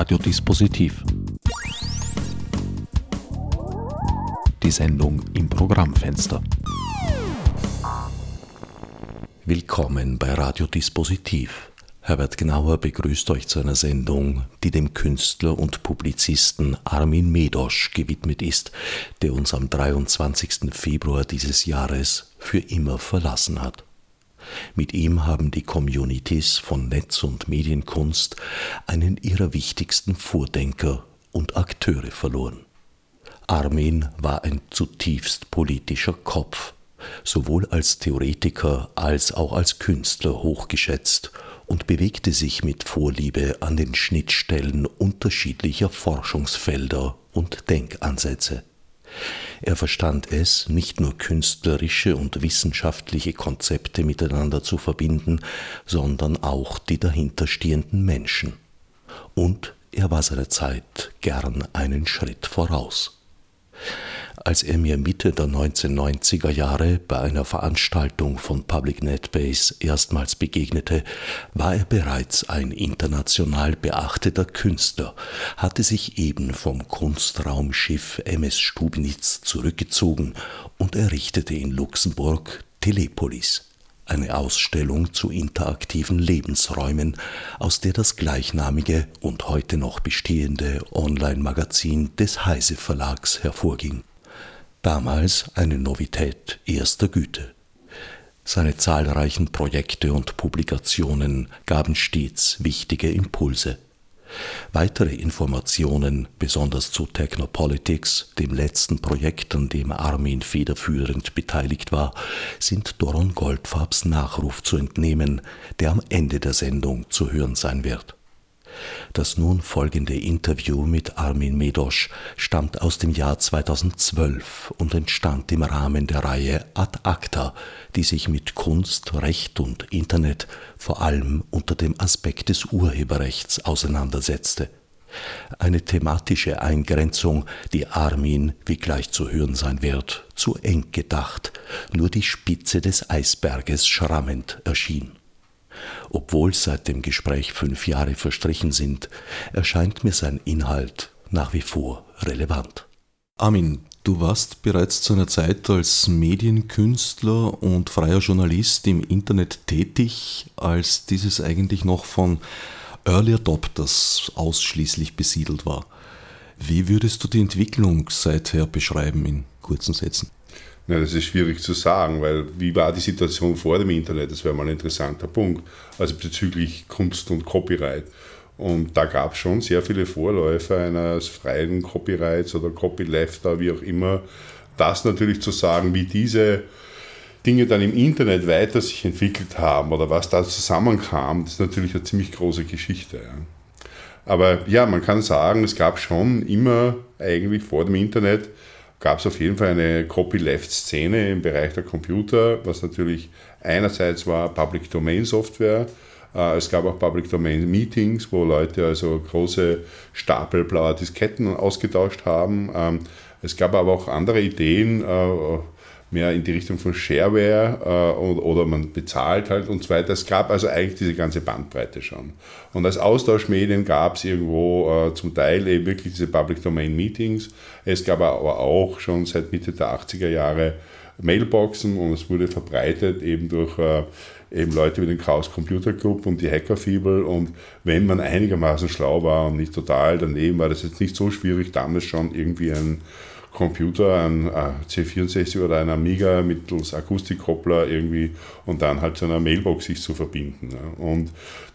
Radiodispositiv. Die Sendung im Programmfenster. Willkommen bei Radiodispositiv. Herbert Gnauer begrüßt euch zu einer Sendung, die dem Künstler und Publizisten Armin Medosch gewidmet ist, der uns am 23. Februar dieses Jahres für immer verlassen hat. Mit ihm haben die Communities von Netz- und Medienkunst einen ihrer wichtigsten Vordenker und Akteure verloren. Armin war ein zutiefst politischer Kopf, sowohl als Theoretiker als auch als Künstler hochgeschätzt und bewegte sich mit Vorliebe an den Schnittstellen unterschiedlicher Forschungsfelder und Denkansätze. Er verstand es, nicht nur künstlerische und wissenschaftliche Konzepte miteinander zu verbinden, sondern auch die dahinterstehenden Menschen. Und er war seiner Zeit gern einen Schritt voraus. Als er mir Mitte der 1990er Jahre bei einer Veranstaltung von Public NetBase erstmals begegnete, war er bereits ein international beachteter Künstler, hatte sich eben vom Kunstraumschiff MS Stubnitz zurückgezogen und errichtete in Luxemburg Telepolis eine Ausstellung zu interaktiven Lebensräumen, aus der das gleichnamige und heute noch bestehende Online-Magazin des Heise Verlags hervorging. Damals eine Novität erster Güte. Seine zahlreichen Projekte und Publikationen gaben stets wichtige Impulse. Weitere Informationen, besonders zu Technopolitics, dem letzten Projekt, an dem Armin federführend beteiligt war, sind Doron Goldfarbs Nachruf zu entnehmen, der am Ende der Sendung zu hören sein wird. Das nun folgende Interview mit Armin Medosch stammt aus dem Jahr 2012 und entstand im Rahmen der Reihe Ad Acta, die sich mit Kunst, Recht und Internet vor allem unter dem Aspekt des Urheberrechts auseinandersetzte. Eine thematische Eingrenzung, die Armin, wie gleich zu hören sein wird, zu eng gedacht, nur die Spitze des Eisberges schrammend erschien. Obwohl seit dem Gespräch fünf Jahre verstrichen sind, erscheint mir sein Inhalt nach wie vor relevant. Armin, du warst bereits zu einer Zeit als Medienkünstler und freier Journalist im Internet tätig, als dieses eigentlich noch von Early Adopters ausschließlich besiedelt war. Wie würdest du die Entwicklung seither beschreiben in kurzen Sätzen? Ja, das ist schwierig zu sagen, weil wie war die Situation vor dem Internet? Das wäre mal ein interessanter Punkt. Also bezüglich Kunst und Copyright. Und da gab es schon sehr viele Vorläufer eines freien Copyrights oder Copylefter, wie auch immer. Das natürlich zu sagen, wie diese Dinge dann im Internet weiter sich entwickelt haben oder was da zusammenkam, das ist natürlich eine ziemlich große Geschichte. Ja. Aber ja, man kann sagen, es gab schon immer eigentlich vor dem Internet gab es auf jeden Fall eine Copyleft-Szene im Bereich der Computer, was natürlich einerseits war Public Domain Software, äh, es gab auch Public Domain Meetings, wo Leute also große Stapel blauer Disketten ausgetauscht haben. Ähm, es gab aber auch andere Ideen, äh, mehr in die Richtung von Shareware äh, oder man bezahlt halt und so weiter. Es gab also eigentlich diese ganze Bandbreite schon. Und als Austauschmedien gab es irgendwo äh, zum Teil eben wirklich diese Public Domain Meetings. Es gab aber auch schon seit Mitte der 80er Jahre Mailboxen und es wurde verbreitet eben durch äh, eben Leute wie den Chaos Computer Club und die Hackerfibel und wenn man einigermaßen schlau war und nicht total daneben, war das jetzt nicht so schwierig, damals schon irgendwie ein Computer, ein C64 oder ein Amiga mittels Akustikkoppler irgendwie und dann halt zu einer Mailbox sich zu verbinden. Und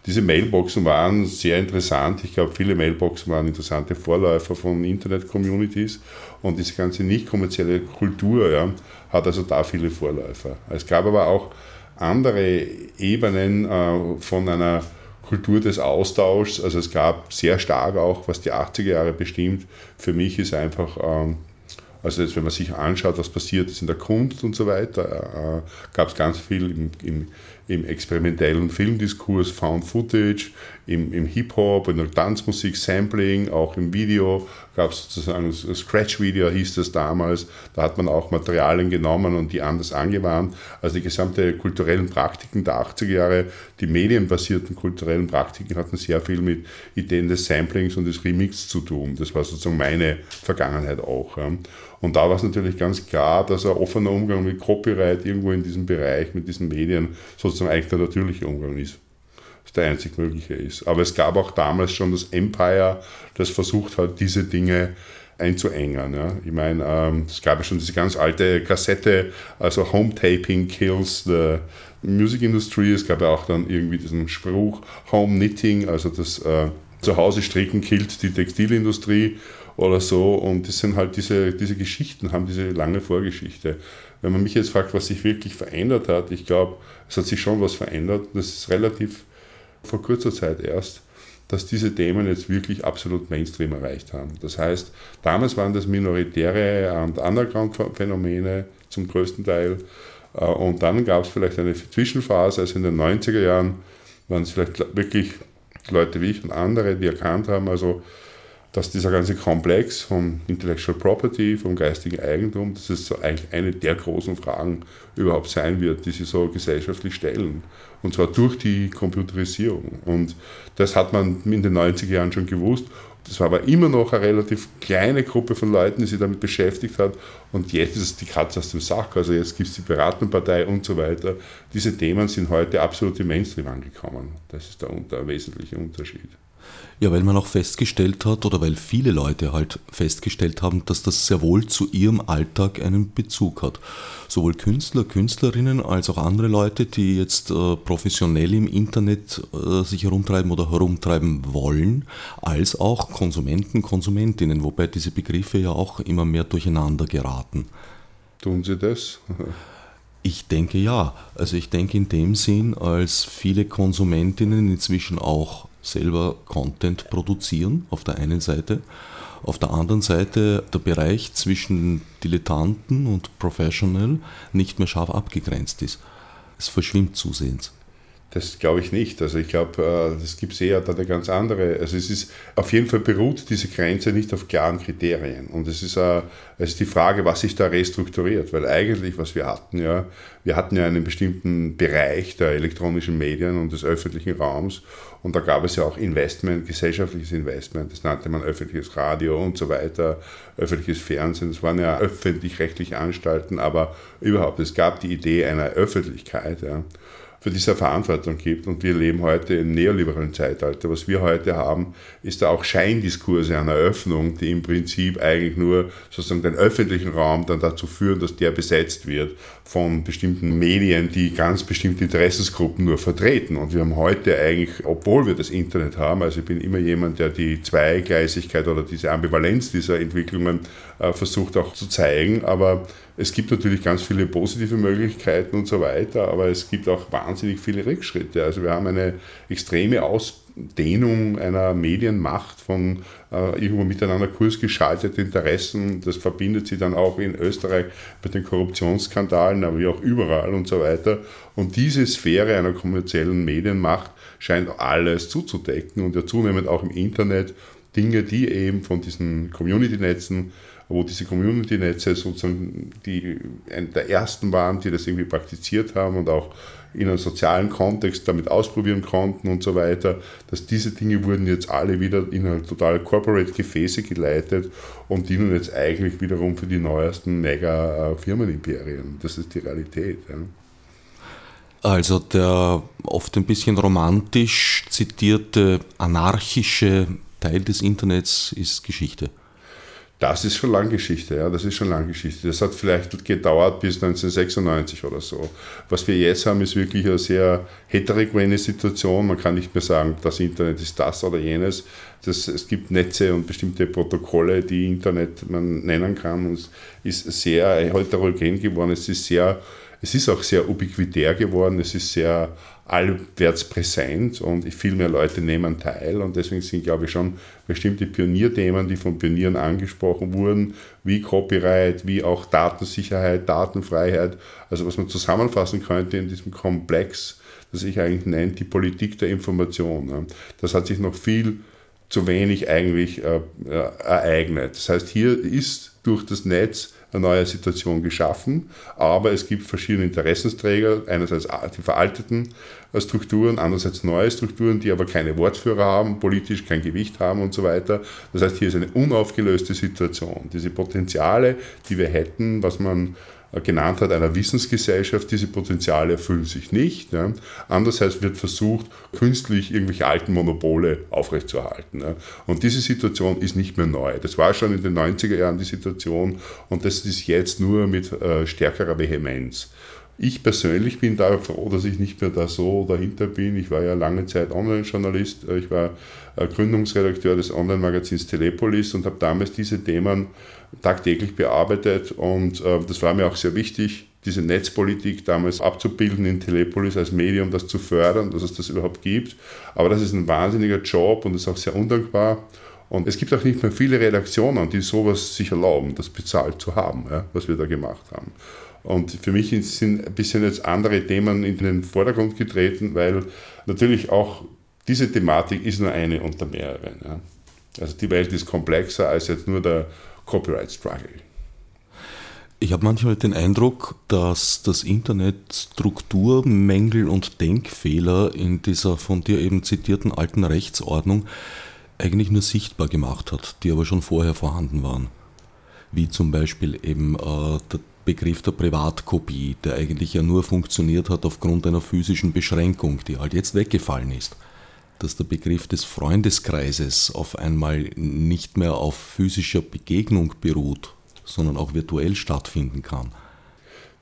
diese Mailboxen waren sehr interessant. Ich glaube, viele Mailboxen waren interessante Vorläufer von Internet-Communities und diese ganze nicht kommerzielle Kultur ja, hat also da viele Vorläufer. Es gab aber auch andere Ebenen äh, von einer Kultur des Austauschs. Also es gab sehr stark auch, was die 80er Jahre bestimmt. Für mich ist einfach ähm, also jetzt, wenn man sich anschaut, was passiert ist in der Kunst und so weiter, äh, gab es ganz viel im, im, im experimentellen Filmdiskurs Found Footage, im, im Hip-Hop, in der Tanzmusik, Sampling, auch im Video gab es sozusagen Scratch-Video, hieß das damals. Da hat man auch Materialien genommen und die anders angewandt. Also die gesamte kulturellen Praktiken der 80er Jahre, die medienbasierten kulturellen Praktiken hatten sehr viel mit Ideen des Samplings und des Remix zu tun. Das war sozusagen meine Vergangenheit auch. Und da war es natürlich ganz klar, dass ein offener Umgang mit Copyright irgendwo in diesem Bereich, mit diesen Medien, sozusagen eigentlich der natürliche Umgang ist der einzig mögliche ist. Aber es gab auch damals schon das Empire, das versucht hat, diese Dinge einzuengen. Ja. Ich meine, ähm, es gab ja schon diese ganz alte Kassette, also Home Taping Kills the Music Industry. Es gab ja auch dann irgendwie diesen Spruch Home Knitting, also das äh, Zuhause stricken killt die Textilindustrie oder so. Und das sind halt diese, diese Geschichten, haben diese lange Vorgeschichte. Wenn man mich jetzt fragt, was sich wirklich verändert hat, ich glaube, es hat sich schon was verändert. Das ist relativ vor kurzer Zeit erst, dass diese Themen jetzt wirklich absolut Mainstream erreicht haben. Das heißt, damals waren das minoritäre und Underground-Phänomene zum größten Teil. Äh, und dann gab es vielleicht eine Zwischenphase, also in den 90er Jahren waren es vielleicht wirklich Leute wie ich und andere, die erkannt haben, also dass dieser ganze Komplex vom Intellectual Property, vom geistigen Eigentum, dass es so eigentlich eine der großen Fragen überhaupt sein wird, die sie so gesellschaftlich stellen. Und zwar durch die Computerisierung. Und das hat man in den 90er Jahren schon gewusst. Das war aber immer noch eine relativ kleine Gruppe von Leuten, die sich damit beschäftigt hat. Und jetzt ist es die Katze aus dem Sack. Also jetzt gibt es die Piratenpartei und so weiter. Diese Themen sind heute absolut im Mainstream angekommen. Das ist der, der wesentliche Unterschied. Ja, weil man auch festgestellt hat oder weil viele Leute halt festgestellt haben, dass das sehr wohl zu ihrem Alltag einen Bezug hat. Sowohl Künstler, Künstlerinnen als auch andere Leute, die jetzt äh, professionell im Internet äh, sich herumtreiben oder herumtreiben wollen, als auch Konsumenten, Konsumentinnen, wobei diese Begriffe ja auch immer mehr durcheinander geraten. Tun sie das? Ich denke ja. Also ich denke in dem Sinn, als viele Konsumentinnen inzwischen auch selber Content produzieren, auf der einen Seite. Auf der anderen Seite der Bereich zwischen Dilettanten und Professional nicht mehr scharf abgegrenzt ist. Es verschwimmt zusehends. Das glaube ich nicht. Also ich glaube, es gibt eher da eine ganz andere. Also es ist auf jeden Fall beruht diese Grenze nicht auf klaren Kriterien. Und es ist, es ist die Frage, was sich da restrukturiert. Weil eigentlich, was wir hatten, ja, wir hatten ja einen bestimmten Bereich der elektronischen Medien und des öffentlichen Raums. Und da gab es ja auch Investment, gesellschaftliches Investment. Das nannte man öffentliches Radio und so weiter, öffentliches Fernsehen. Das waren ja öffentlich-rechtliche Anstalten, aber überhaupt, es gab die Idee einer Öffentlichkeit. Ja für diese Verantwortung gibt. Und wir leben heute im neoliberalen Zeitalter. Was wir heute haben, ist da auch Scheindiskurse einer Öffnung, die im Prinzip eigentlich nur sozusagen den öffentlichen Raum dann dazu führen, dass der besetzt wird von bestimmten Medien, die ganz bestimmte Interessensgruppen nur vertreten. Und wir haben heute eigentlich, obwohl wir das Internet haben, also ich bin immer jemand, der die Zweigleisigkeit oder diese Ambivalenz dieser Entwicklungen äh, versucht auch zu zeigen, aber es gibt natürlich ganz viele positive Möglichkeiten und so weiter, aber es gibt auch wahnsinnig viele Rückschritte. Also wir haben eine extreme Ausdehnung einer Medienmacht von äh, irgendwo miteinander kursgeschaltete Interessen. Das verbindet sie dann auch in Österreich mit den Korruptionsskandalen, aber wie auch überall und so weiter. Und diese Sphäre einer kommerziellen Medienmacht scheint alles zuzudecken und ja zunehmend auch im Internet Dinge, die eben von diesen Community-Netzen wo diese Community-Netze sozusagen die eine der ersten waren, die das irgendwie praktiziert haben und auch in einem sozialen Kontext damit ausprobieren konnten und so weiter, dass diese Dinge wurden jetzt alle wieder in ein total corporate Gefäße geleitet und dienen jetzt eigentlich wiederum für die neuesten Mega-Firmenimperien. Das ist die Realität. Ja. Also der oft ein bisschen romantisch zitierte anarchische Teil des Internets ist Geschichte. Das ist schon lange Geschichte, ja, das ist schon lange Geschichte. Das hat vielleicht gedauert bis 1996 oder so. Was wir jetzt haben, ist wirklich eine sehr heterogene Situation. Man kann nicht mehr sagen, das Internet ist das oder jenes. Das, es gibt Netze und bestimmte Protokolle, die Internet man nennen kann. Und es ist sehr heterogen geworden. Es ist sehr, es ist auch sehr ubiquitär geworden. Es ist sehr allwärts präsent und viel mehr Leute nehmen teil. Und deswegen sind, glaube ich, schon bestimmte Pionierthemen, die von Pionieren angesprochen wurden, wie Copyright, wie auch Datensicherheit, Datenfreiheit, also was man zusammenfassen könnte in diesem Komplex das sich eigentlich nennt, die Politik der Information. Das hat sich noch viel zu wenig eigentlich äh, äh, ereignet. Das heißt, hier ist durch das Netz eine neue Situation geschaffen, aber es gibt verschiedene Interessensträger, einerseits die veralteten äh, Strukturen, andererseits neue Strukturen, die aber keine Wortführer haben, politisch kein Gewicht haben und so weiter. Das heißt, hier ist eine unaufgelöste Situation. Diese Potenziale, die wir hätten, was man genannt hat, einer Wissensgesellschaft, diese Potenziale erfüllen sich nicht. Ja. Andererseits wird versucht, künstlich irgendwelche alten Monopole aufrechtzuerhalten. Ja. Und diese Situation ist nicht mehr neu. Das war schon in den 90er Jahren die Situation und das ist jetzt nur mit äh, stärkerer Vehemenz. Ich persönlich bin da froh, dass ich nicht mehr da so dahinter bin. Ich war ja lange Zeit Online-Journalist. Ich war äh, Gründungsredakteur des Online-Magazins Telepolis und habe damals diese Themen tagtäglich bearbeitet. Und äh, das war mir auch sehr wichtig, diese Netzpolitik damals abzubilden in Telepolis als Medium, das zu fördern, dass es das überhaupt gibt. Aber das ist ein wahnsinniger Job und ist auch sehr undankbar. Und es gibt auch nicht mehr viele Redaktionen, die sowas sich erlauben, das bezahlt zu haben, was wir da gemacht haben. Und für mich sind ein bisschen jetzt andere Themen in den Vordergrund getreten, weil natürlich auch diese Thematik ist nur eine unter mehreren. Ja. Also die Welt ist komplexer als jetzt nur der Copyright Struggle. Ich habe manchmal den Eindruck, dass das Internet Strukturmängel und Denkfehler in dieser von dir eben zitierten alten Rechtsordnung eigentlich nur sichtbar gemacht hat, die aber schon vorher vorhanden waren. Wie zum Beispiel eben äh, der Begriff der Privatkopie, der eigentlich ja nur funktioniert hat aufgrund einer physischen Beschränkung, die halt jetzt weggefallen ist. Dass der Begriff des Freundeskreises auf einmal nicht mehr auf physischer Begegnung beruht, sondern auch virtuell stattfinden kann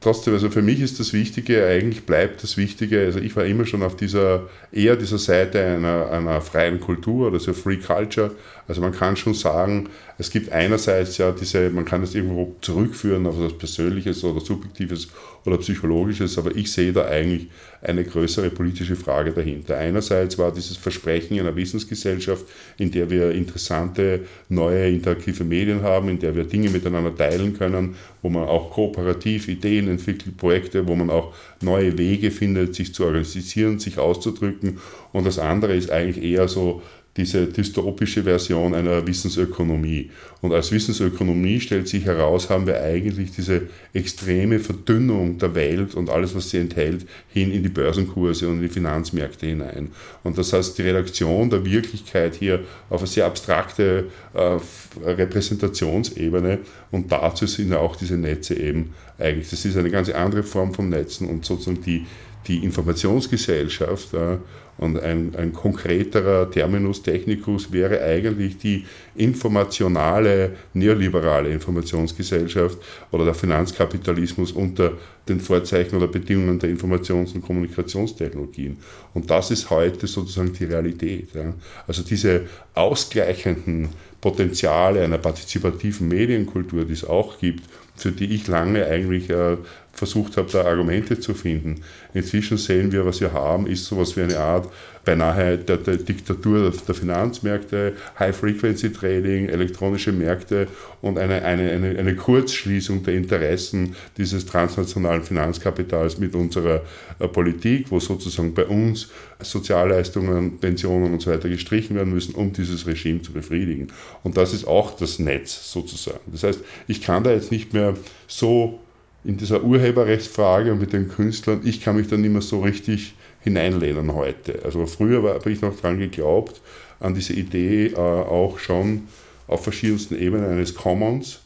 trotzdem, also für mich ist das Wichtige, eigentlich bleibt das Wichtige, also ich war immer schon auf dieser, eher dieser Seite einer, einer freien Kultur oder so Free Culture. Also man kann schon sagen, es gibt einerseits ja diese, man kann es irgendwo zurückführen auf etwas Persönliches oder Subjektives oder Psychologisches, aber ich sehe da eigentlich eine größere politische Frage dahinter. Einerseits war dieses Versprechen einer Wissensgesellschaft, in der wir interessante, neue, interaktive Medien haben, in der wir Dinge miteinander teilen können, wo man auch kooperativ Ideen entwickelt, Projekte, wo man auch neue Wege findet, sich zu organisieren, sich auszudrücken. Und das andere ist eigentlich eher so diese dystopische Version einer Wissensökonomie. Und als Wissensökonomie stellt sich heraus, haben wir eigentlich diese extreme Verdünnung der Welt und alles, was sie enthält, hin in die Börsenkurse und in die Finanzmärkte hinein. Und das heißt, die Redaktion der Wirklichkeit hier auf eine sehr abstrakte äh, Repräsentationsebene und dazu sind ja auch diese Netze eben eigentlich, das ist eine ganz andere Form von Netzen und sozusagen die, die Informationsgesellschaft äh, und ein, ein konkreterer Terminus technicus wäre eigentlich die informationale, neoliberale Informationsgesellschaft oder der Finanzkapitalismus unter den Vorzeichen oder Bedingungen der Informations- und Kommunikationstechnologien. Und das ist heute sozusagen die Realität. Ja. Also diese ausgleichenden Potenziale einer partizipativen Medienkultur, die es auch gibt, für die ich lange eigentlich äh, versucht habe, da Argumente zu finden. Inzwischen sehen wir, was wir haben, ist sowas wie eine Art beinahe der, der Diktatur der Finanzmärkte, High-Frequency-Trading, elektronische Märkte und eine, eine, eine, eine Kurzschließung der Interessen dieses transnationalen Finanzkapitals mit unserer äh, Politik, wo sozusagen bei uns Sozialleistungen, Pensionen und so weiter gestrichen werden müssen, um dieses Regime zu befriedigen. Und das ist auch das Netz sozusagen. Das heißt, ich kann da jetzt nicht mehr so in dieser Urheberrechtsfrage und mit den Künstlern, ich kann mich da nicht mehr so richtig hineinlehnen heute. Also früher habe ich noch daran geglaubt, an diese Idee äh, auch schon auf verschiedensten Ebenen eines Commons.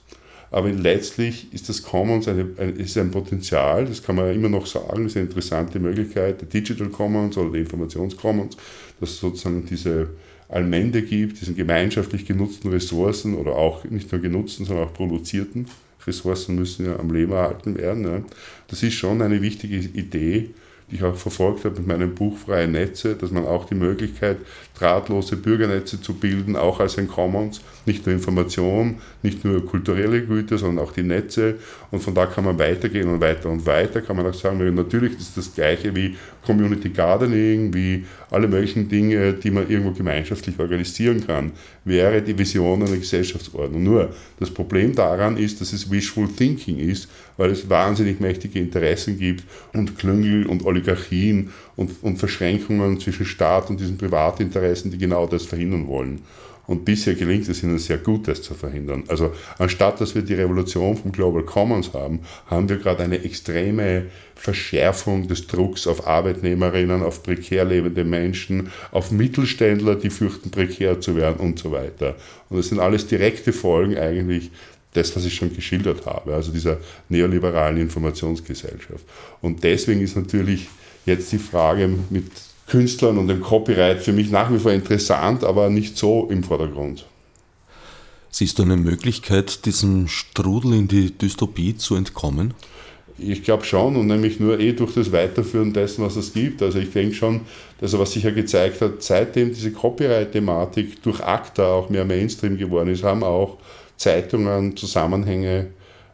Aber letztlich ist das Commons eine, ein, ist ein Potenzial, das kann man ja immer noch sagen, ist eine interessante Möglichkeit, der Digital Commons oder der Informationscommons, dass es sozusagen diese Allmende gibt, diesen gemeinschaftlich genutzten Ressourcen oder auch nicht nur genutzten, sondern auch produzierten Ressourcen müssen ja am Leben erhalten werden. Ja. Das ist schon eine wichtige Idee, die ich auch verfolgt habe mit meinem Buch Freie Netze, dass man auch die Möglichkeit, drahtlose Bürgernetze zu bilden, auch als ein Commons, nicht nur Information, nicht nur kulturelle Güter, sondern auch die Netze. Und von da kann man weitergehen und weiter und weiter, kann man auch sagen, natürlich ist das gleiche wie Community Gardening, wie alle möglichen Dinge, die man irgendwo gemeinschaftlich organisieren kann, wäre die Vision einer Gesellschaftsordnung. Nur das Problem daran ist, dass es Wishful Thinking ist, weil es wahnsinnig mächtige Interessen gibt und Klüngel und Oligarchien und, und Verschränkungen zwischen Staat und diesen Privatinteressen, die genau das verhindern wollen. Und bisher gelingt es ihnen sehr gut, das zu verhindern. Also anstatt dass wir die Revolution vom Global Commons haben, haben wir gerade eine extreme Verschärfung des Drucks auf Arbeitnehmerinnen, auf prekär lebende Menschen, auf Mittelständler, die fürchten, prekär zu werden und so weiter. Und das sind alles direkte Folgen eigentlich das, was ich schon geschildert habe, also dieser neoliberalen Informationsgesellschaft. Und deswegen ist natürlich jetzt die Frage mit Künstlern und dem Copyright für mich nach wie vor interessant, aber nicht so im Vordergrund. Siehst du eine Möglichkeit, diesem Strudel in die Dystopie zu entkommen? Ich glaube schon und nämlich nur eh durch das Weiterführen dessen, was es gibt. Also ich denke schon, dass was sich ja gezeigt hat, seitdem diese Copyright-Thematik durch ACTA auch mehr Mainstream geworden ist, haben auch Zeitungen Zusammenhänge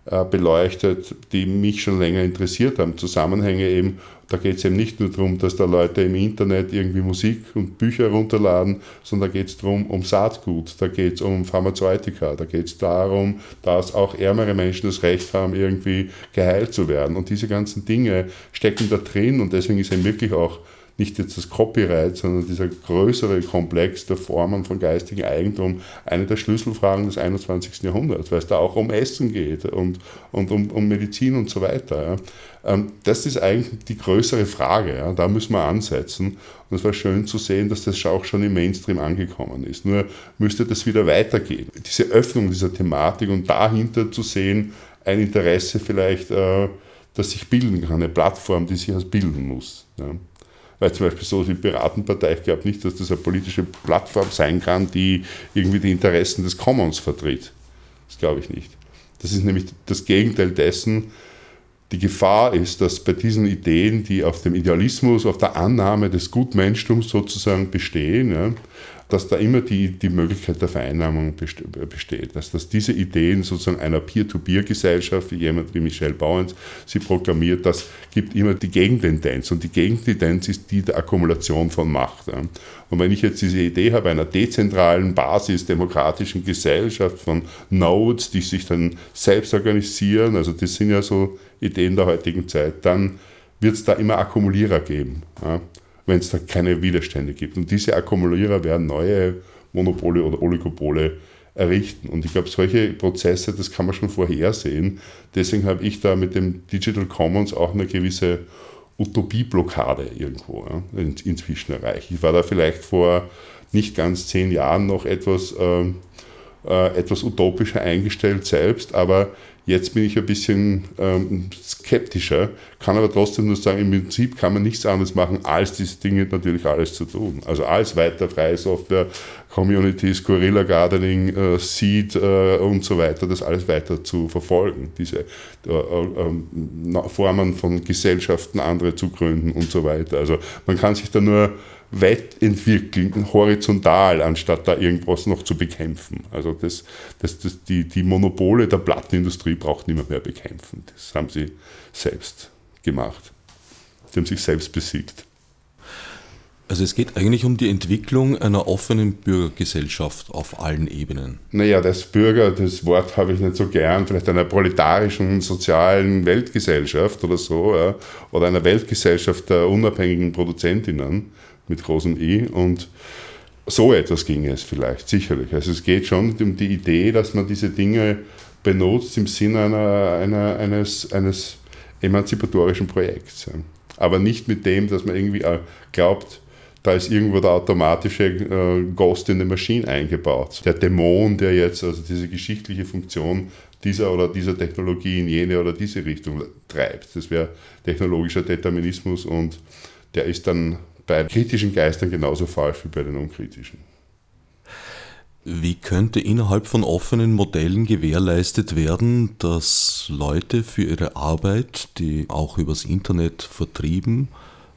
äh, beleuchtet, die mich schon länger interessiert haben. Zusammenhänge eben, da geht es eben nicht nur darum, dass da Leute im Internet irgendwie Musik und Bücher runterladen, sondern da geht es darum, um Saatgut, da geht es um Pharmazeutika, da geht es darum, dass auch ärmere Menschen das Recht haben, irgendwie geheilt zu werden. Und diese ganzen Dinge stecken da drin und deswegen ist eben wirklich auch nicht jetzt das Copyright, sondern dieser größere Komplex der Formen von geistigem Eigentum eine der Schlüsselfragen des 21. Jahrhunderts, weil es da auch um Essen geht und, und um, um Medizin und so weiter. Ja. Ähm, das ist eigentlich die größere Frage, ja. da müssen wir ansetzen. Und es war schön zu sehen, dass das auch schon im Mainstream angekommen ist. Nur müsste das wieder weitergehen. Diese Öffnung dieser Thematik und dahinter zu sehen, ein Interesse vielleicht, äh, das sich bilden kann, eine Plattform, die sich als bilden muss. Ja weil zum Beispiel so die Piratenpartei, ich glaube nicht, dass das eine politische Plattform sein kann, die irgendwie die Interessen des Commons vertritt. Das glaube ich nicht. Das ist nämlich das Gegenteil dessen. Die Gefahr ist, dass bei diesen Ideen, die auf dem Idealismus, auf der Annahme des Gutmenschtums sozusagen bestehen, ja, dass da immer die, die Möglichkeit der Vereinnahmung besteht. Dass, dass diese Ideen sozusagen einer Peer-to-Peer-Gesellschaft, wie jemand wie Michel Bauens sie proklamiert, das gibt immer die Gegentendenz. Und die Gegentendenz ist die der Akkumulation von Macht. Und wenn ich jetzt diese Idee habe einer dezentralen, basisdemokratischen Gesellschaft von Nodes, die sich dann selbst organisieren, also das sind ja so Ideen der heutigen Zeit, dann wird es da immer Akkumulierer geben wenn es da keine Widerstände gibt. Und diese Akkumulierer werden neue Monopole oder Oligopole errichten. Und ich glaube, solche Prozesse, das kann man schon vorhersehen. Deswegen habe ich da mit dem Digital Commons auch eine gewisse Utopieblockade irgendwo ja, inzwischen erreicht. Ich war da vielleicht vor nicht ganz zehn Jahren noch etwas, äh, äh, etwas utopischer eingestellt selbst, aber Jetzt bin ich ein bisschen ähm, skeptischer, kann aber trotzdem nur sagen, im Prinzip kann man nichts anderes machen, als diese Dinge natürlich alles zu tun. Also alles weiter freie Software, Communities, Guerilla Gardening, äh, Seed äh, und so weiter, das alles weiter zu verfolgen, diese äh, äh, Formen von Gesellschaften, andere zu gründen und so weiter. Also man kann sich da nur weit entwickeln, horizontal, anstatt da irgendwas noch zu bekämpfen. Also das, das, das, die, die Monopole der Plattenindustrie braucht niemand mehr bekämpfen. Das haben sie selbst gemacht. Sie haben sich selbst besiegt. Also es geht eigentlich um die Entwicklung einer offenen Bürgergesellschaft auf allen Ebenen. Naja, das Bürger, das Wort habe ich nicht so gern, vielleicht einer proletarischen, sozialen Weltgesellschaft oder so, ja, oder einer Weltgesellschaft der unabhängigen Produzentinnen mit großem I und so etwas ging es vielleicht, sicherlich. Also es geht schon um die Idee, dass man diese Dinge benutzt im Sinne einer, einer, eines, eines emanzipatorischen Projekts. Aber nicht mit dem, dass man irgendwie äh, glaubt, da ist irgendwo der automatische äh, Ghost in the Machine eingebaut. Der Dämon, der jetzt also diese geschichtliche Funktion dieser oder dieser Technologie in jene oder diese Richtung treibt. Das wäre technologischer Determinismus und der ist dann bei kritischen Geistern genauso falsch wie bei den unkritischen. Wie könnte innerhalb von offenen Modellen gewährleistet werden, dass Leute für ihre Arbeit, die auch übers Internet vertrieben,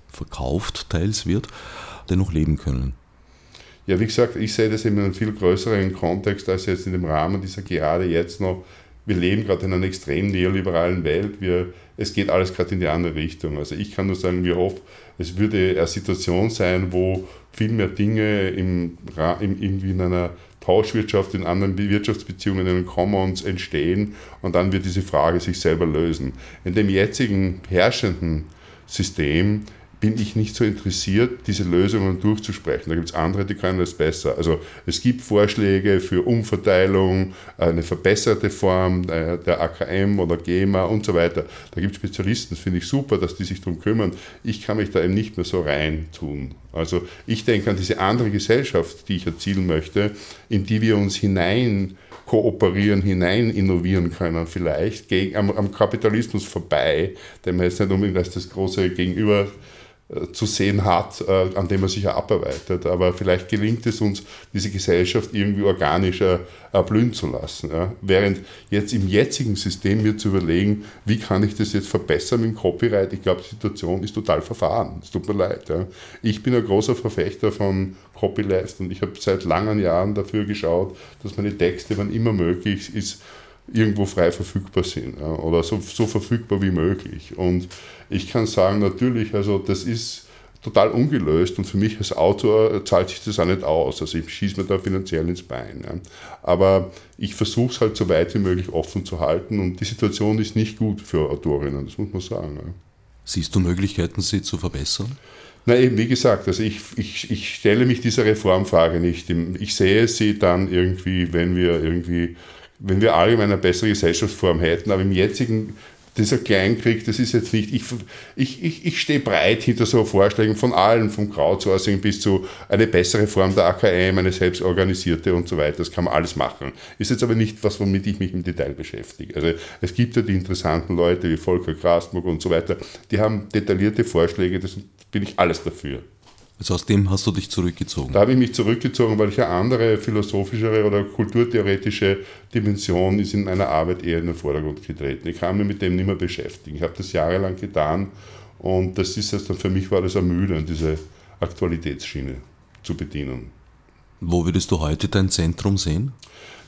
verkauft teils wird, dennoch leben können? Ja, wie gesagt, ich sehe das in einem viel größeren Kontext als jetzt in dem Rahmen dieser gerade jetzt noch. Wir leben gerade in einer extrem neoliberalen Welt. Wir, es geht alles gerade in die andere Richtung. Also ich kann nur sagen, wie oft es würde eine Situation sein, wo viel mehr Dinge im, im, irgendwie in einer Tauschwirtschaft, in anderen Wirtschaftsbeziehungen, in den Commons entstehen und dann wird diese Frage sich selber lösen. In dem jetzigen herrschenden System bin ich nicht so interessiert, diese Lösungen durchzusprechen. Da gibt es andere, die können das besser. Also es gibt Vorschläge für Umverteilung, eine verbesserte Form äh, der AKM oder GEMA und so weiter. Da gibt es Spezialisten, das finde ich super, dass die sich darum kümmern. Ich kann mich da eben nicht mehr so rein tun. Also ich denke an diese andere Gesellschaft, die ich erzielen möchte, in die wir uns hinein kooperieren, hinein innovieren können, vielleicht gegen, am, am Kapitalismus vorbei, man jetzt nicht unbedingt als das große Gegenüber zu sehen hat, äh, an dem man sich ja abarbeitet. Aber vielleicht gelingt es uns, diese Gesellschaft irgendwie organischer erblühen zu lassen. Während jetzt im jetzigen System mir zu überlegen, wie kann ich das jetzt verbessern mit dem Copyright, ich glaube, die Situation ist total verfahren. Es tut mir leid. Ich bin ein großer Verfechter von Copyleft und ich habe seit langen Jahren dafür geschaut, dass meine Texte, wann immer möglich ist, irgendwo frei verfügbar sind ja, oder so, so verfügbar wie möglich. Und ich kann sagen, natürlich, also das ist total ungelöst und für mich als Autor zahlt sich das auch nicht aus. Also ich schieße mir da finanziell ins Bein. Ja. Aber ich versuche es halt so weit wie möglich offen zu halten und die Situation ist nicht gut für Autorinnen, das muss man sagen. Ja. Siehst du Möglichkeiten, sie zu verbessern? Na eben, wie gesagt, also ich, ich, ich stelle mich dieser Reformfrage nicht. Ich sehe sie dann irgendwie, wenn wir irgendwie wenn wir allgemein eine bessere Gesellschaftsform hätten, aber im jetzigen dieser Kleinkrieg, das ist jetzt nicht, ich, ich, ich, ich stehe breit hinter so Vorschlägen von allen, vom Crowdsourcing bis zu eine bessere Form der AKM, eine selbstorganisierte und so weiter. Das kann man alles machen. Ist jetzt aber nicht was, womit ich mich im Detail beschäftige. Also es gibt ja die interessanten Leute wie Volker Grasburg und so weiter, die haben detaillierte Vorschläge, das bin ich alles dafür. Also aus dem hast du dich zurückgezogen? Da habe ich mich zurückgezogen, weil ich eine andere philosophischere oder kulturtheoretische Dimension ist in meiner Arbeit eher in den Vordergrund getreten. Ich kann mich mit dem nicht mehr beschäftigen. Ich habe das jahrelang getan und das ist jetzt dann für mich war das ermüdend, diese Aktualitätsschiene zu bedienen. Wo würdest du heute dein Zentrum sehen?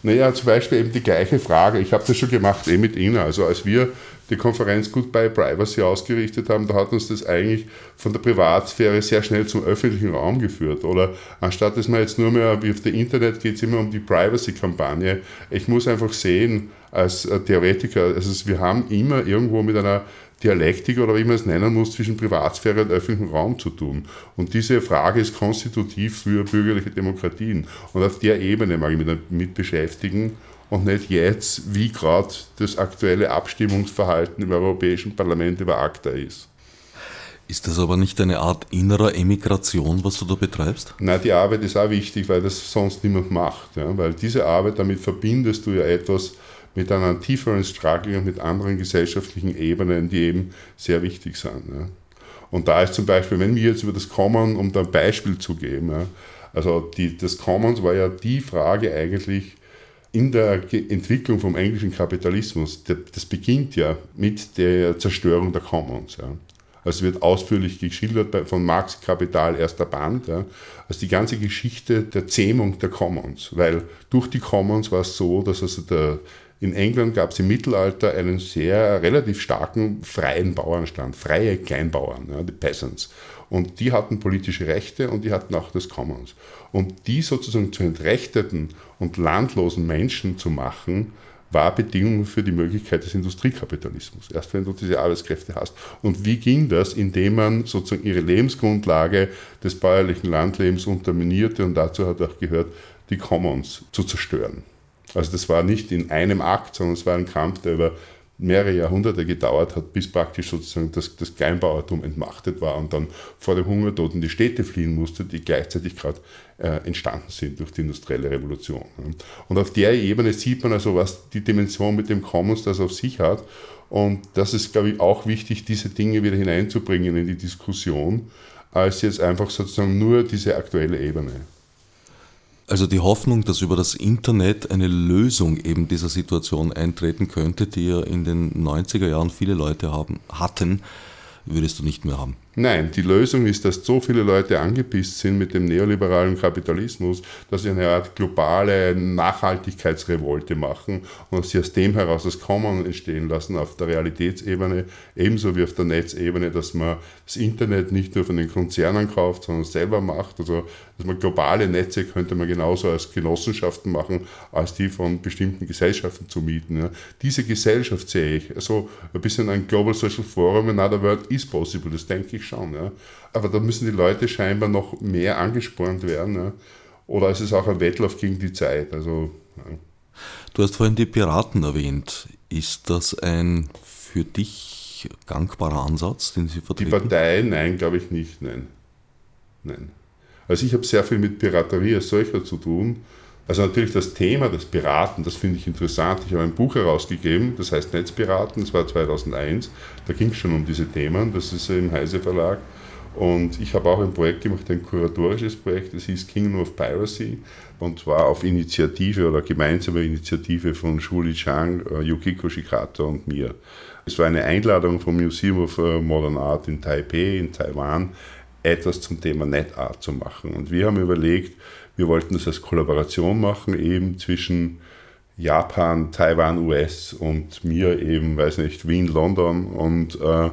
Naja, zum Beispiel eben die gleiche Frage. Ich habe das schon gemacht, eh mit Ihnen. Also als wir die Konferenz Goodbye Privacy ausgerichtet haben, da hat uns das eigentlich von der Privatsphäre sehr schnell zum öffentlichen Raum geführt. Oder anstatt dass man jetzt nur mehr wie auf der Internet geht es immer um die Privacy-Kampagne. Ich muss einfach sehen, als Theoretiker, also wir haben immer irgendwo mit einer Dialektik oder wie man es nennen muss, zwischen Privatsphäre und öffentlichem Raum zu tun. Und diese Frage ist konstitutiv für bürgerliche Demokratien. Und auf der Ebene mag ich mich damit beschäftigen und nicht jetzt, wie gerade das aktuelle Abstimmungsverhalten im Europäischen Parlament über ACTA ist. Ist das aber nicht eine Art innerer Emigration, was du da betreibst? Nein, die Arbeit ist auch wichtig, weil das sonst niemand macht. Ja? Weil diese Arbeit, damit verbindest du ja etwas, mit einem tieferen Struggle und mit anderen gesellschaftlichen Ebenen, die eben sehr wichtig sind. Ja. Und da ist zum Beispiel, wenn wir jetzt über das Common, um da ein Beispiel zu geben, ja, also die, das Commons war ja die Frage eigentlich in der Entwicklung vom englischen Kapitalismus. Das beginnt ja mit der Zerstörung der Commons. Ja. Also wird ausführlich geschildert von Marx Kapital, erster Band. Ja. Also die ganze Geschichte der Zähmung der Commons. Weil durch die Commons war es so, dass also der, in England gab es im Mittelalter einen sehr relativ starken freien Bauernstand, freie Kleinbauern, ja, die Peasants. Und die hatten politische Rechte und die hatten auch das Commons. Und die sozusagen zu entrechteten und landlosen Menschen zu machen, war Bedingung für die Möglichkeit des Industriekapitalismus. Erst wenn du diese Arbeitskräfte hast. Und wie ging das? Indem man sozusagen ihre Lebensgrundlage des bäuerlichen Landlebens unterminierte und dazu hat auch gehört, die Commons zu zerstören. Also das war nicht in einem Akt, sondern es war ein Kampf, der über mehrere Jahrhunderte gedauert hat, bis praktisch sozusagen das, das Kleinbauertum entmachtet war und dann vor dem Hungertod in die Städte fliehen musste, die gleichzeitig gerade äh, entstanden sind durch die industrielle Revolution. Und auf der Ebene sieht man also, was die Dimension mit dem Commons das auf sich hat. Und das ist, glaube ich, auch wichtig, diese Dinge wieder hineinzubringen in die Diskussion, als jetzt einfach sozusagen nur diese aktuelle Ebene. Also die Hoffnung, dass über das Internet eine Lösung eben dieser Situation eintreten könnte, die ja in den 90er Jahren viele Leute haben, hatten, würdest du nicht mehr haben. Nein, die Lösung ist, dass so viele Leute angepisst sind mit dem neoliberalen Kapitalismus, dass sie eine Art globale Nachhaltigkeitsrevolte machen und sie aus dem heraus das Common entstehen lassen auf der Realitätsebene, ebenso wie auf der Netzebene, dass man das Internet nicht nur von den Konzernen kauft, sondern selber macht. Also, dass man globale Netze könnte man genauso als Genossenschaften machen, als die von bestimmten Gesellschaften zu mieten. Diese Gesellschaft sehe ich, also ein bisschen ein Global Social Forum, another world is possible, das denke ich schon. Ja. Aber da müssen die Leute scheinbar noch mehr angespornt werden. Ja. Oder es ist auch ein Wettlauf gegen die Zeit. Also, ja. Du hast vorhin die Piraten erwähnt. Ist das ein für dich gangbarer Ansatz, den Sie vertreten? Die Partei, nein, glaube ich nicht, nein. Nein. Also ich habe sehr viel mit Piraterie als solcher zu tun. Also natürlich das Thema des Piraten, das finde ich interessant. Ich habe ein Buch herausgegeben, das heißt Netzpiraten, das war 2001. Da ging es schon um diese Themen, das ist im Heise Verlag. Und ich habe auch ein Projekt gemacht, ein kuratorisches Projekt, das hieß Kingdom of Piracy. Und zwar auf Initiative oder gemeinsame Initiative von Shuli Chang, äh, Yukiko Shikata und mir. Es war eine Einladung vom Museum of äh, Modern Art in Taipei, in Taiwan, etwas zum Thema NetArt zu machen. Und wir haben überlegt, wir wollten das als Kollaboration machen, eben zwischen Japan, Taiwan, US und mir eben, weiß nicht, Wien, London. Und, äh,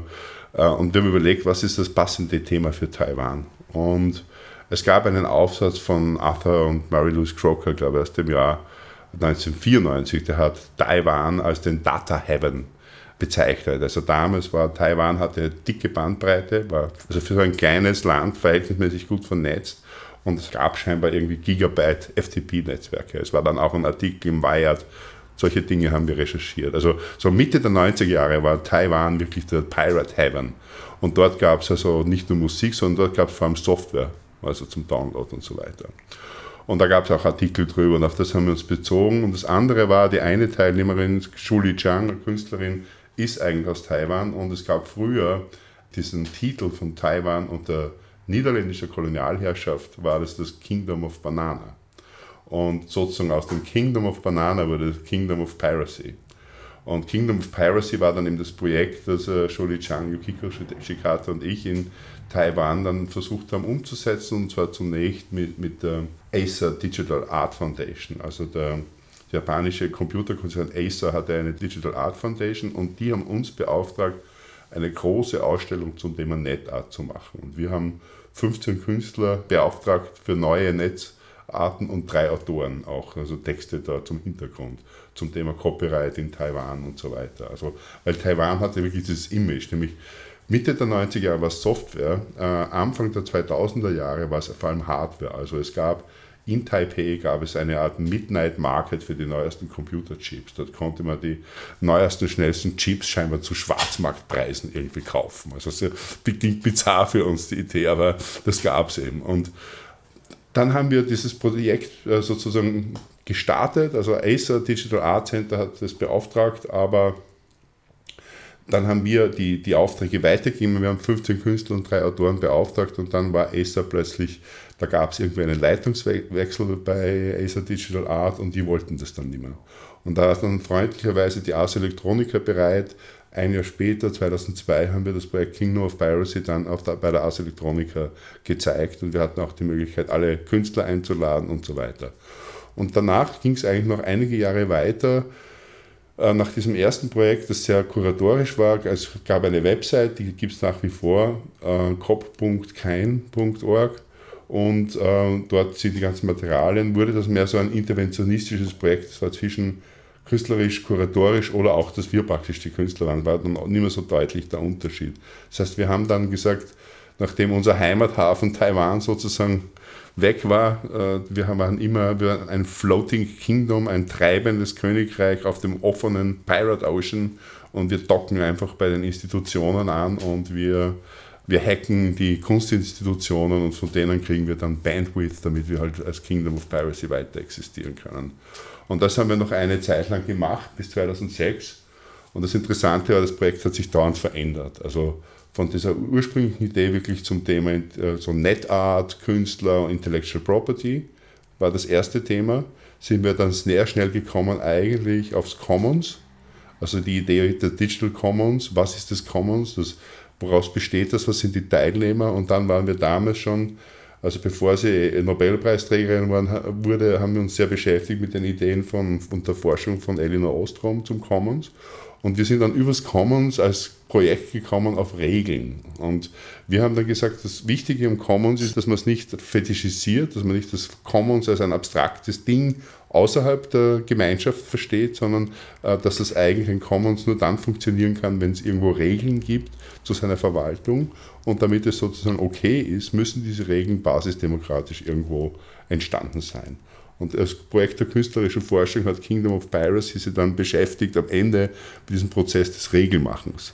äh, und wir haben überlegt, was ist das passende Thema für Taiwan. Und es gab einen Aufsatz von Arthur und Mary-Louise Crocker, glaube ich, aus dem Jahr 1994, der hat Taiwan als den Data Heaven bezeichnet. Also damals war Taiwan hatte eine dicke Bandbreite, war also für so ein kleines Land verhältnismäßig gut vernetzt und es gab scheinbar irgendwie Gigabyte FTP-Netzwerke. Es war dann auch ein Artikel im Wired. Solche Dinge haben wir recherchiert. Also so Mitte der 90er Jahre war Taiwan wirklich der Pirate Heaven. Und dort gab es also nicht nur Musik, sondern dort gab es vor allem Software, also zum Download und so weiter. Und da gab es auch Artikel drüber und auf das haben wir uns bezogen. Und das andere war, die eine Teilnehmerin, Shuli Chang, Künstlerin, ist eigentlich aus Taiwan und es gab früher diesen Titel von Taiwan unter niederländischer Kolonialherrschaft war das das Kingdom of Banana. Und sozusagen aus dem Kingdom of Banana wurde das Kingdom of Piracy. Und Kingdom of Piracy war dann eben das Projekt, das äh, Sholi Chang, Yukiko Shikata und ich in Taiwan dann versucht haben umzusetzen, und zwar zunächst mit, mit der Acer Digital Art Foundation. Also der japanische Computerkonzern Acer hatte eine Digital Art Foundation und die haben uns beauftragt, eine große Ausstellung zum Thema NetArt zu machen. Und wir haben 15 Künstler beauftragt für neue Netzarten und drei Autoren auch, also Texte da zum Hintergrund, zum Thema Copyright in Taiwan und so weiter. Also, weil Taiwan hatte wirklich dieses Image, nämlich Mitte der 90er Jahre war es Software, äh, Anfang der 2000er Jahre war es vor allem Hardware. Also es gab in Taipei gab es eine Art Midnight Market für die neuesten Computerchips. Dort konnte man die neuesten, schnellsten Chips scheinbar zu Schwarzmarktpreisen irgendwie kaufen. Also es klingt bizarr für uns die Idee, aber das gab es eben. Und dann haben wir dieses Projekt äh, sozusagen gestartet. Also Acer Digital Art Center hat das beauftragt, aber dann haben wir die, die Aufträge weitergegeben. Wir haben 15 Künstler und drei Autoren beauftragt und dann war Acer plötzlich, da gab es irgendwie einen Leitungswechsel bei Acer Digital Art und die wollten das dann nicht mehr. Und da war dann freundlicherweise die Ars Electronica bereit. Ein Jahr später, 2002, haben wir das Projekt Kingdom of Piracy dann der, bei der Ars Electronica gezeigt und wir hatten auch die Möglichkeit, alle Künstler einzuladen und so weiter. Und danach ging es eigentlich noch einige Jahre weiter nach diesem ersten Projekt, das sehr kuratorisch war, es gab eine Website, die gibt es nach wie vor, äh, cop.kein.org und äh, dort sind die ganzen Materialien, wurde das mehr so ein interventionistisches Projekt, das war zwischen künstlerisch, kuratorisch oder auch, dass wir praktisch die Künstler waren, war dann nicht mehr so deutlich der Unterschied. Das heißt, wir haben dann gesagt, nachdem unser Heimathafen Taiwan sozusagen weg war. Äh, wir haben immer ein Floating Kingdom, ein treibendes Königreich auf dem offenen Pirate Ocean und wir docken einfach bei den Institutionen an und wir, wir hacken die Kunstinstitutionen und von denen kriegen wir dann Bandwidth, damit wir halt als Kingdom of Piracy weiter existieren können. Und das haben wir noch eine Zeit lang gemacht, bis 2006. Und das Interessante war, das Projekt hat sich dauernd verändert. Also von dieser ursprünglichen Idee wirklich zum Thema äh, so NetArt, Künstler, Intellectual Property war das erste Thema. Sind wir dann sehr schnell gekommen eigentlich aufs Commons, also die Idee der Digital Commons. Was ist das Commons? Das woraus besteht das, was sind die Teilnehmer und dann waren wir damals schon also bevor sie Nobelpreisträgerin waren, wurde, haben wir uns sehr beschäftigt mit den Ideen von, und der Forschung von Elinor Ostrom zum Commons. Und wir sind dann übers Commons als Projekt gekommen auf Regeln. Und wir haben dann gesagt, das Wichtige im Commons ist, dass man es nicht fetischisiert, dass man nicht das Commons als ein abstraktes Ding außerhalb der Gemeinschaft versteht, sondern äh, dass das eigentlich ein Commons nur dann funktionieren kann, wenn es irgendwo Regeln gibt zu seiner Verwaltung. Und damit es sozusagen okay ist, müssen diese Regeln basisdemokratisch irgendwo entstanden sein. Und das Projekt der künstlerischen Forschung hat Kingdom of Piracy sich dann beschäftigt am Ende mit diesem Prozess des Regelmachens.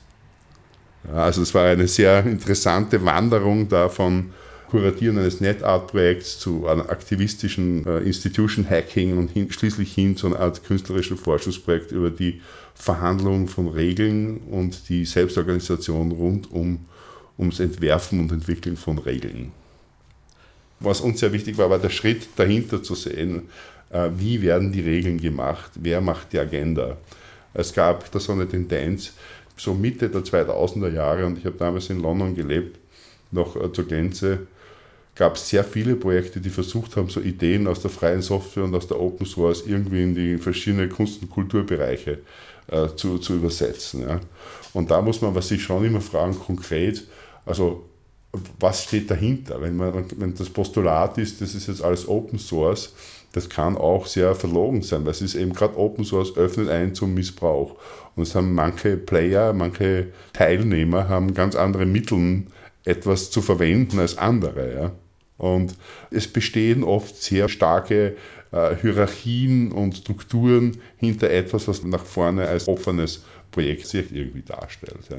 Ja, also es war eine sehr interessante Wanderung da von Kuratieren eines NetArt-Projekts zu einem aktivistischen äh, Institution-Hacking und hin, schließlich hin zu einer Art künstlerischen Forschungsprojekt über die Verhandlung von Regeln und die Selbstorganisation rund um, ums Entwerfen und Entwickeln von Regeln. Was uns sehr wichtig war, war der Schritt dahinter zu sehen, äh, wie werden die Regeln gemacht, wer macht die Agenda. Es gab da so eine Tendenz, so Mitte der 2000er Jahre, und ich habe damals in London gelebt, noch äh, zur Gänze, gab es sehr viele Projekte, die versucht haben, so Ideen aus der freien Software und aus der Open Source irgendwie in die verschiedenen Kunst- und Kulturbereiche äh, zu, zu übersetzen. Ja. Und da muss man was sich schon immer fragen, konkret, also was steht dahinter? Wenn, man, wenn das Postulat ist, das ist jetzt alles Open Source, das kann auch sehr verlogen sein, weil es ist eben gerade Open Source öffnet ein zum Missbrauch. Und es haben manche Player, manche Teilnehmer haben ganz andere Mittel, etwas zu verwenden als andere. Ja. Und es bestehen oft sehr starke äh, Hierarchien und Strukturen hinter etwas, was nach vorne als offenes Projekt sich irgendwie darstellt. Ja.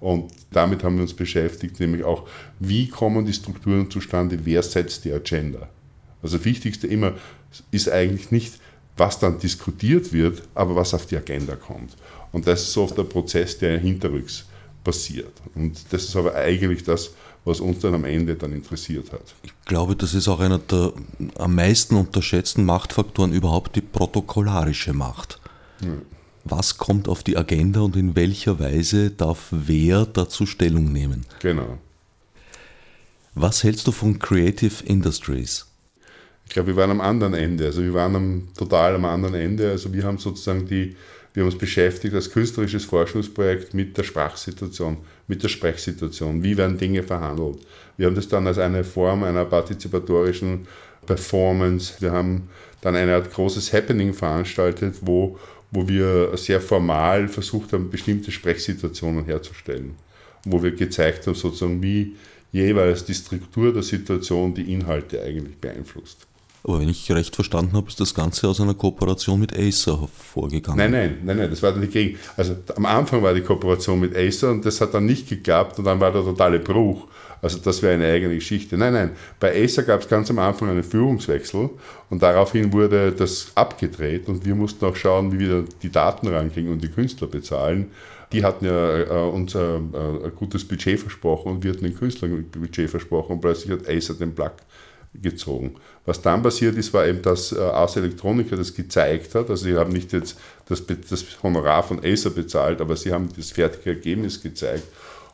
Und damit haben wir uns beschäftigt, nämlich auch, wie kommen die Strukturen zustande, wer setzt die Agenda. Also das Wichtigste immer ist eigentlich nicht, was dann diskutiert wird, aber was auf die Agenda kommt. Und das ist oft der Prozess, der hinterrücks passiert. Und das ist aber eigentlich das, was uns dann am Ende dann interessiert hat. Ich glaube, das ist auch einer der am meisten unterschätzten Machtfaktoren überhaupt, die protokollarische Macht. Ja. Was kommt auf die Agenda und in welcher Weise darf wer dazu Stellung nehmen? Genau. Was hältst du von Creative Industries? Ich glaube, wir waren am anderen Ende. Also wir waren am, total am anderen Ende. Also wir haben sozusagen die, wir haben uns beschäftigt als künstlerisches Forschungsprojekt mit der Sprachsituation mit der Sprechsituation. Wie werden Dinge verhandelt? Wir haben das dann als eine Form einer partizipatorischen Performance. Wir haben dann eine Art großes Happening veranstaltet, wo, wo wir sehr formal versucht haben, bestimmte Sprechsituationen herzustellen. Wo wir gezeigt haben, sozusagen, wie jeweils die Struktur der Situation die Inhalte eigentlich beeinflusst. Aber wenn ich recht verstanden habe, ist das Ganze aus einer Kooperation mit Acer hervorgegangen. Nein, nein, nein, nein, das war dann die Gegen. Also am Anfang war die Kooperation mit Acer und das hat dann nicht geklappt und dann war der totale Bruch. Also das wäre eine eigene Geschichte. Nein, nein, bei Acer gab es ganz am Anfang einen Führungswechsel und daraufhin wurde das abgedreht und wir mussten auch schauen, wie wir die Daten rankriegen und die Künstler bezahlen. Die hatten ja äh, uns äh, ein gutes Budget versprochen und wir hatten den Künstlern ein Budget versprochen und plötzlich hat Acer den Plug gezogen. Was dann passiert ist, war eben, dass äh, Ars Electronica das gezeigt hat. Also sie haben nicht jetzt das, das Honorar von Acer bezahlt, aber sie haben das fertige Ergebnis gezeigt.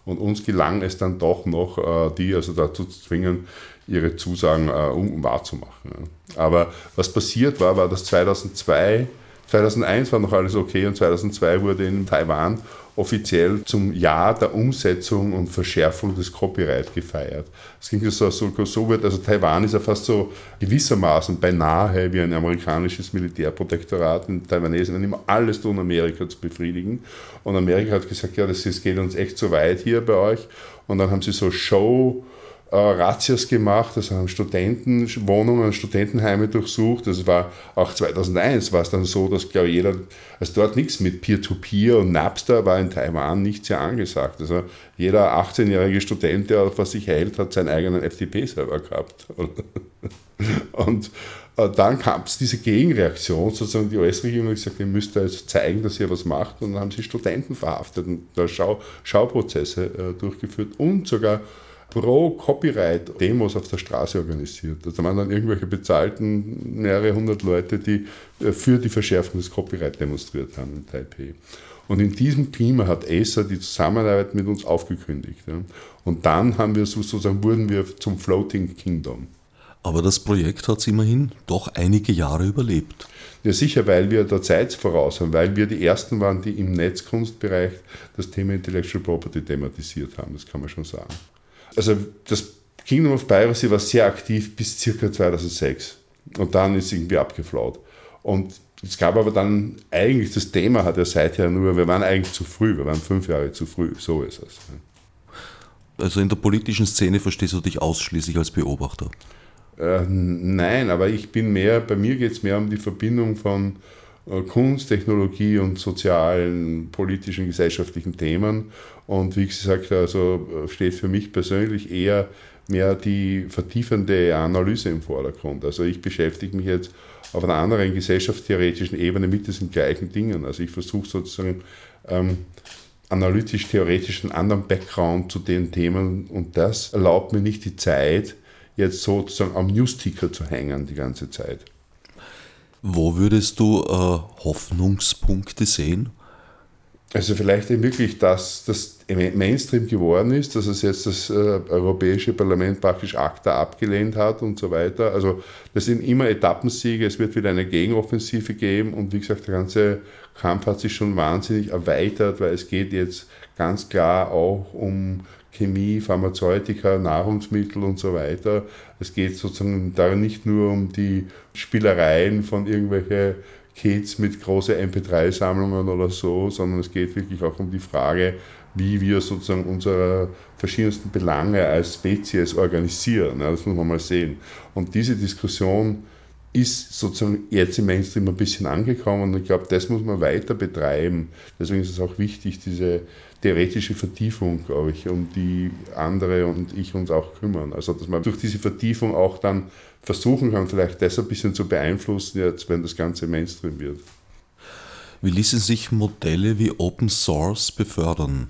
Und uns gelang es dann doch noch, äh, die also dazu zu zwingen, ihre Zusagen äh, um, wahrzumachen. Aber was passiert war, war, dass 2002, 2001 war noch alles okay und 2002 wurde in Taiwan offiziell zum Jahr der Umsetzung und Verschärfung des Copyright gefeiert. Es ging so, so, so wird, also Taiwan ist ja fast so gewissermaßen beinahe wie ein amerikanisches Militärprotektorat. Und Taiwanesen immer alles tun, Amerika zu befriedigen. Und Amerika hat gesagt, ja, das, das geht uns echt zu weit hier bei euch. Und dann haben sie so Show- äh, Razzias gemacht, also haben Studentenwohnungen, Studentenheime durchsucht. Das war auch 2001 war es dann so, dass glaube ich jeder, also dort nichts mit Peer-to-Peer -Peer und Napster war in Taiwan nicht sehr angesagt. Also jeder 18-jährige Student, der auf was sich hält, hat seinen eigenen FTP-Server gehabt. und äh, dann kam es diese Gegenreaktion, sozusagen die US-Regierung hat gesagt, ihr müsst da jetzt zeigen, dass ihr was macht. Und dann haben sie Studenten verhaftet und da Schau Schauprozesse äh, durchgeführt und sogar pro Copyright Demos auf der Straße organisiert. Also da waren dann irgendwelche bezahlten mehrere hundert Leute, die äh, für die Verschärfung des Copyright demonstriert haben in Taipei. Und in diesem Klima hat ESA die Zusammenarbeit mit uns aufgekündigt. Und dann haben wir sozusagen, wurden wir zum Floating Kingdom. Aber das Projekt hat es immerhin doch einige Jahre überlebt. Ja, sicher, weil wir der Zeit voraus haben, weil wir die Ersten waren, die im Netzkunstbereich das Thema Intellectual Property thematisiert haben, das kann man schon sagen. Also das Kingdom of Piracy war sehr aktiv bis circa 2006 und dann ist es irgendwie abgeflaut. Und es gab aber dann eigentlich, das Thema hat ja seither nur, wir waren eigentlich zu früh, wir waren fünf Jahre zu früh, so ist es. Also in der politischen Szene verstehst du dich ausschließlich als Beobachter? Äh, nein, aber ich bin mehr, bei mir geht es mehr um die Verbindung von Kunst, Technologie und sozialen, politischen, gesellschaftlichen Themen. Und wie gesagt, also äh, steht für mich persönlich eher mehr die vertiefende Analyse im Vordergrund. Also ich beschäftige mich jetzt auf einer anderen gesellschaftstheoretischen Ebene mit diesen gleichen Dingen. Also ich versuche sozusagen ähm, analytisch-theoretisch einen anderen Background zu den Themen und das erlaubt mir nicht die Zeit, jetzt sozusagen am Newsticker zu hängen die ganze Zeit. Wo würdest du äh, Hoffnungspunkte sehen? Also vielleicht wirklich, dass das Mainstream geworden ist, dass es jetzt das äh, Europäische Parlament praktisch ACTA abgelehnt hat und so weiter. Also das sind immer Etappensiege, es wird wieder eine Gegenoffensive geben und wie gesagt, der ganze Kampf hat sich schon wahnsinnig erweitert, weil es geht jetzt ganz klar auch um Chemie, Pharmazeutika, Nahrungsmittel und so weiter. Es geht sozusagen da nicht nur um die Spielereien von irgendwelchen Kids mit großen MP3-Sammlungen oder so, sondern es geht wirklich auch um die Frage, wie wir sozusagen unsere verschiedensten Belange als Spezies organisieren. das muss man mal sehen. Und diese Diskussion ist sozusagen jetzt im Mainstream ein bisschen angekommen und ich glaube, das muss man weiter betreiben. Deswegen ist es auch wichtig, diese theoretische Vertiefung, glaube ich, um die andere und ich uns auch kümmern. Also, dass man durch diese Vertiefung auch dann versuchen kann, vielleicht das ein bisschen zu beeinflussen, jetzt, wenn das Ganze Mainstream wird. Wie ließen sich Modelle wie Open Source befördern?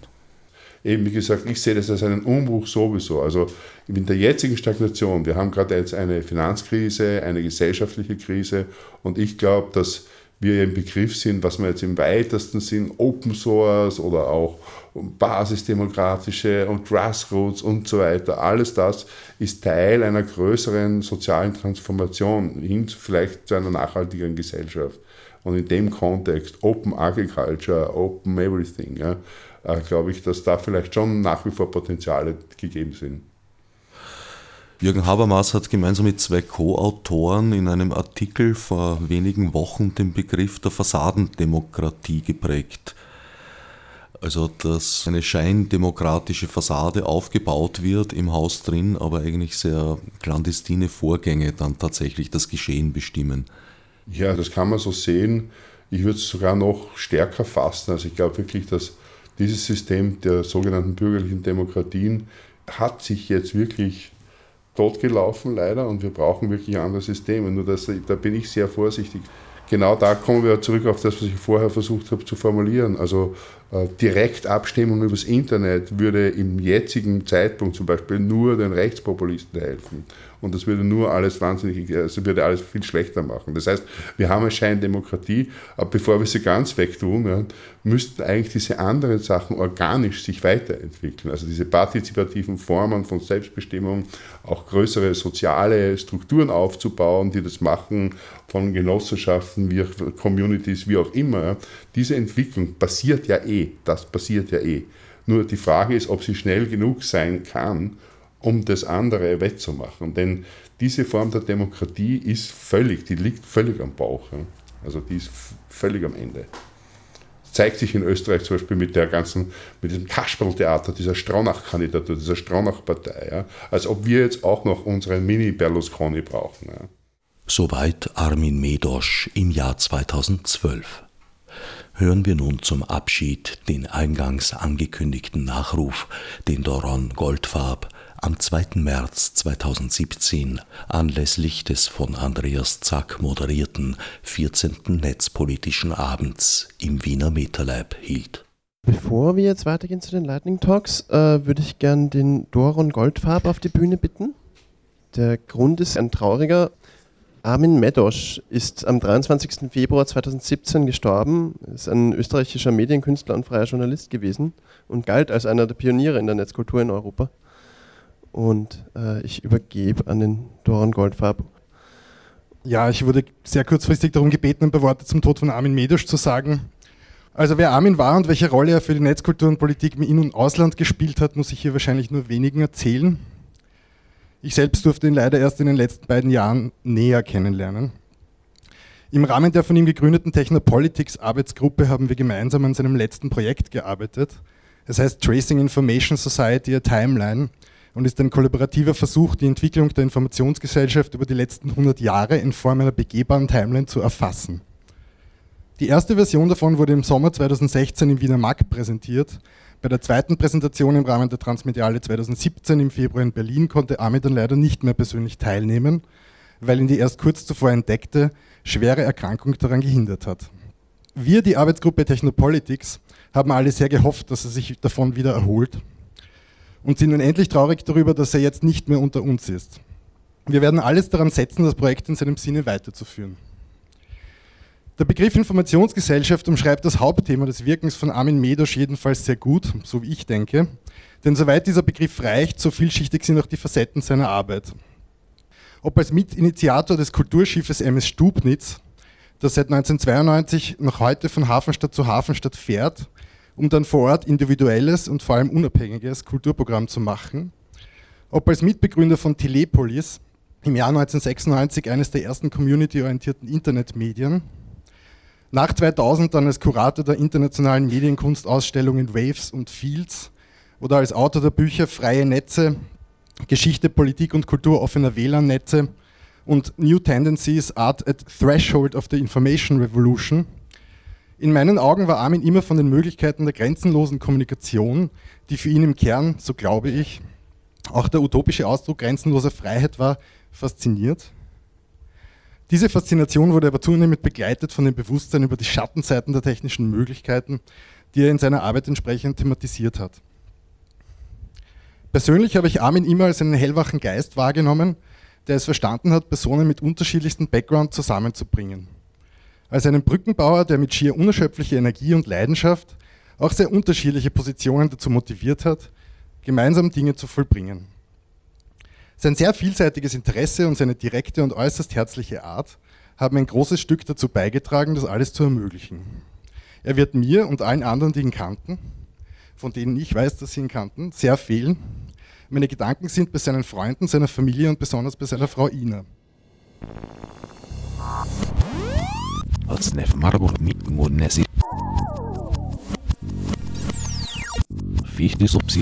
eben, wie gesagt, ich sehe das als einen Umbruch sowieso. Also in der jetzigen Stagnation, wir haben gerade jetzt eine Finanzkrise, eine gesellschaftliche Krise und ich glaube, dass wir im Begriff sind, was wir jetzt im weitesten Sinn Open Source oder auch basisdemokratische und Grassroots und so weiter, alles das ist Teil einer größeren sozialen Transformation hin vielleicht zu einer nachhaltigeren Gesellschaft. Und in dem Kontext Open Agriculture, Open Everything, ja, äh, glaube ich, dass da vielleicht schon nach wie vor Potenziale gegeben sind. Jürgen Habermas hat gemeinsam mit zwei Co-Autoren in einem Artikel vor wenigen Wochen den Begriff der Fassadendemokratie geprägt. Also, dass eine scheindemokratische Fassade aufgebaut wird im Haus drin, aber eigentlich sehr clandestine Vorgänge dann tatsächlich das Geschehen bestimmen. Ja, das kann man so sehen. Ich würde es sogar noch stärker fassen. Also ich glaube wirklich, dass dieses System der sogenannten bürgerlichen Demokratien hat sich jetzt wirklich totgelaufen, leider, und wir brauchen wirklich andere Systeme. Nur das, da bin ich sehr vorsichtig. Genau da kommen wir zurück auf das, was ich vorher versucht habe zu formulieren. Also äh, Direktabstimmung übers Internet würde im jetzigen Zeitpunkt zum Beispiel nur den Rechtspopulisten helfen und das würde nur alles wahnsinnig, also würde alles viel schlechter machen. Das heißt, wir haben eine Scheindemokratie, aber bevor wir sie ganz wegtun, ja, müssten eigentlich diese anderen Sachen organisch sich weiterentwickeln. Also diese partizipativen Formen von Selbstbestimmung, auch größere soziale Strukturen aufzubauen, die das machen, von Genossenschaften, wie Communities, wie auch immer. Diese Entwicklung passiert ja eh, das passiert ja eh. Nur die Frage ist, ob sie schnell genug sein kann, um das andere wettzumachen. Denn diese Form der Demokratie ist völlig, die liegt völlig am Bauch. Also die ist völlig am Ende. Das zeigt sich in Österreich zum Beispiel mit der ganzen, mit diesem Kasperltheater, dieser Straunach-Kandidatur, dieser Straunach-Partei. Ja. Als ob wir jetzt auch noch unseren Mini-Berlusconi brauchen. Ja. Soweit Armin Medosch im Jahr 2012 hören wir nun zum Abschied den eingangs angekündigten Nachruf, den Doron Goldfarb am 2. März 2017 anlässlich des von Andreas Zack moderierten 14. Netzpolitischen Abends im Wiener MetaLab hielt. Bevor wir jetzt weitergehen zu den Lightning Talks, äh, würde ich gern den Doron Goldfarb auf die Bühne bitten. Der Grund ist ein trauriger. Armin Medosch ist am 23. Februar 2017 gestorben, ist ein österreichischer Medienkünstler und freier Journalist gewesen und galt als einer der Pioniere in der Netzkultur in Europa. Und äh, ich übergebe an den Doran Goldfarb. Ja, ich wurde sehr kurzfristig darum gebeten, ein paar Worte zum Tod von Armin Medosch zu sagen. Also wer Armin war und welche Rolle er für die Netzkultur und Politik im In- und Ausland gespielt hat, muss ich hier wahrscheinlich nur wenigen erzählen. Ich selbst durfte ihn leider erst in den letzten beiden Jahren näher kennenlernen. Im Rahmen der von ihm gegründeten Technopolitics Arbeitsgruppe haben wir gemeinsam an seinem letzten Projekt gearbeitet. Es heißt Tracing Information Society a Timeline und ist ein kollaborativer Versuch, die Entwicklung der Informationsgesellschaft über die letzten 100 Jahre in Form einer begehbaren Timeline zu erfassen. Die erste Version davon wurde im Sommer 2016 im Wiener MAG präsentiert bei der zweiten Präsentation im Rahmen der Transmediale 2017 im Februar in Berlin konnte Armin dann leider nicht mehr persönlich teilnehmen, weil ihn die erst kurz zuvor entdeckte schwere Erkrankung daran gehindert hat. Wir, die Arbeitsgruppe Technopolitics, haben alle sehr gehofft, dass er sich davon wieder erholt und sind nun endlich traurig darüber, dass er jetzt nicht mehr unter uns ist. Wir werden alles daran setzen, das Projekt in seinem Sinne weiterzuführen. Der Begriff Informationsgesellschaft umschreibt das Hauptthema des Wirkens von Armin Medosch jedenfalls sehr gut, so wie ich denke. Denn soweit dieser Begriff reicht, so vielschichtig sind auch die Facetten seiner Arbeit. Ob als Mitinitiator des Kulturschiffes MS Stubnitz, das seit 1992 noch heute von Hafenstadt zu Hafenstadt fährt, um dann vor Ort individuelles und vor allem unabhängiges Kulturprogramm zu machen. Ob als Mitbegründer von Telepolis, im Jahr 1996 eines der ersten community-orientierten Internetmedien, nach 2000 dann als Kurator der internationalen Medienkunstausstellungen Waves und Fields oder als Autor der Bücher Freie Netze, Geschichte, Politik und Kultur offener WLAN-Netze und New Tendencies Art at Threshold of the Information Revolution. In meinen Augen war Armin immer von den Möglichkeiten der grenzenlosen Kommunikation, die für ihn im Kern, so glaube ich, auch der utopische Ausdruck grenzenloser Freiheit war, fasziniert. Diese Faszination wurde aber zunehmend begleitet von dem Bewusstsein über die Schattenseiten der technischen Möglichkeiten, die er in seiner Arbeit entsprechend thematisiert hat. Persönlich habe ich Armin immer als einen hellwachen Geist wahrgenommen, der es verstanden hat, Personen mit unterschiedlichsten Background zusammenzubringen. Als einen Brückenbauer, der mit schier unerschöpflicher Energie und Leidenschaft auch sehr unterschiedliche Positionen dazu motiviert hat, gemeinsam Dinge zu vollbringen. Sein sehr vielseitiges Interesse und seine direkte und äußerst herzliche Art haben ein großes Stück dazu beigetragen, das alles zu ermöglichen. Er wird mir und allen anderen, die ihn kannten, von denen ich weiß, dass sie ihn kannten, sehr fehlen. Meine Gedanken sind bei seinen Freunden, seiner Familie und besonders bei seiner Frau Ina. Als Fichtes ob sie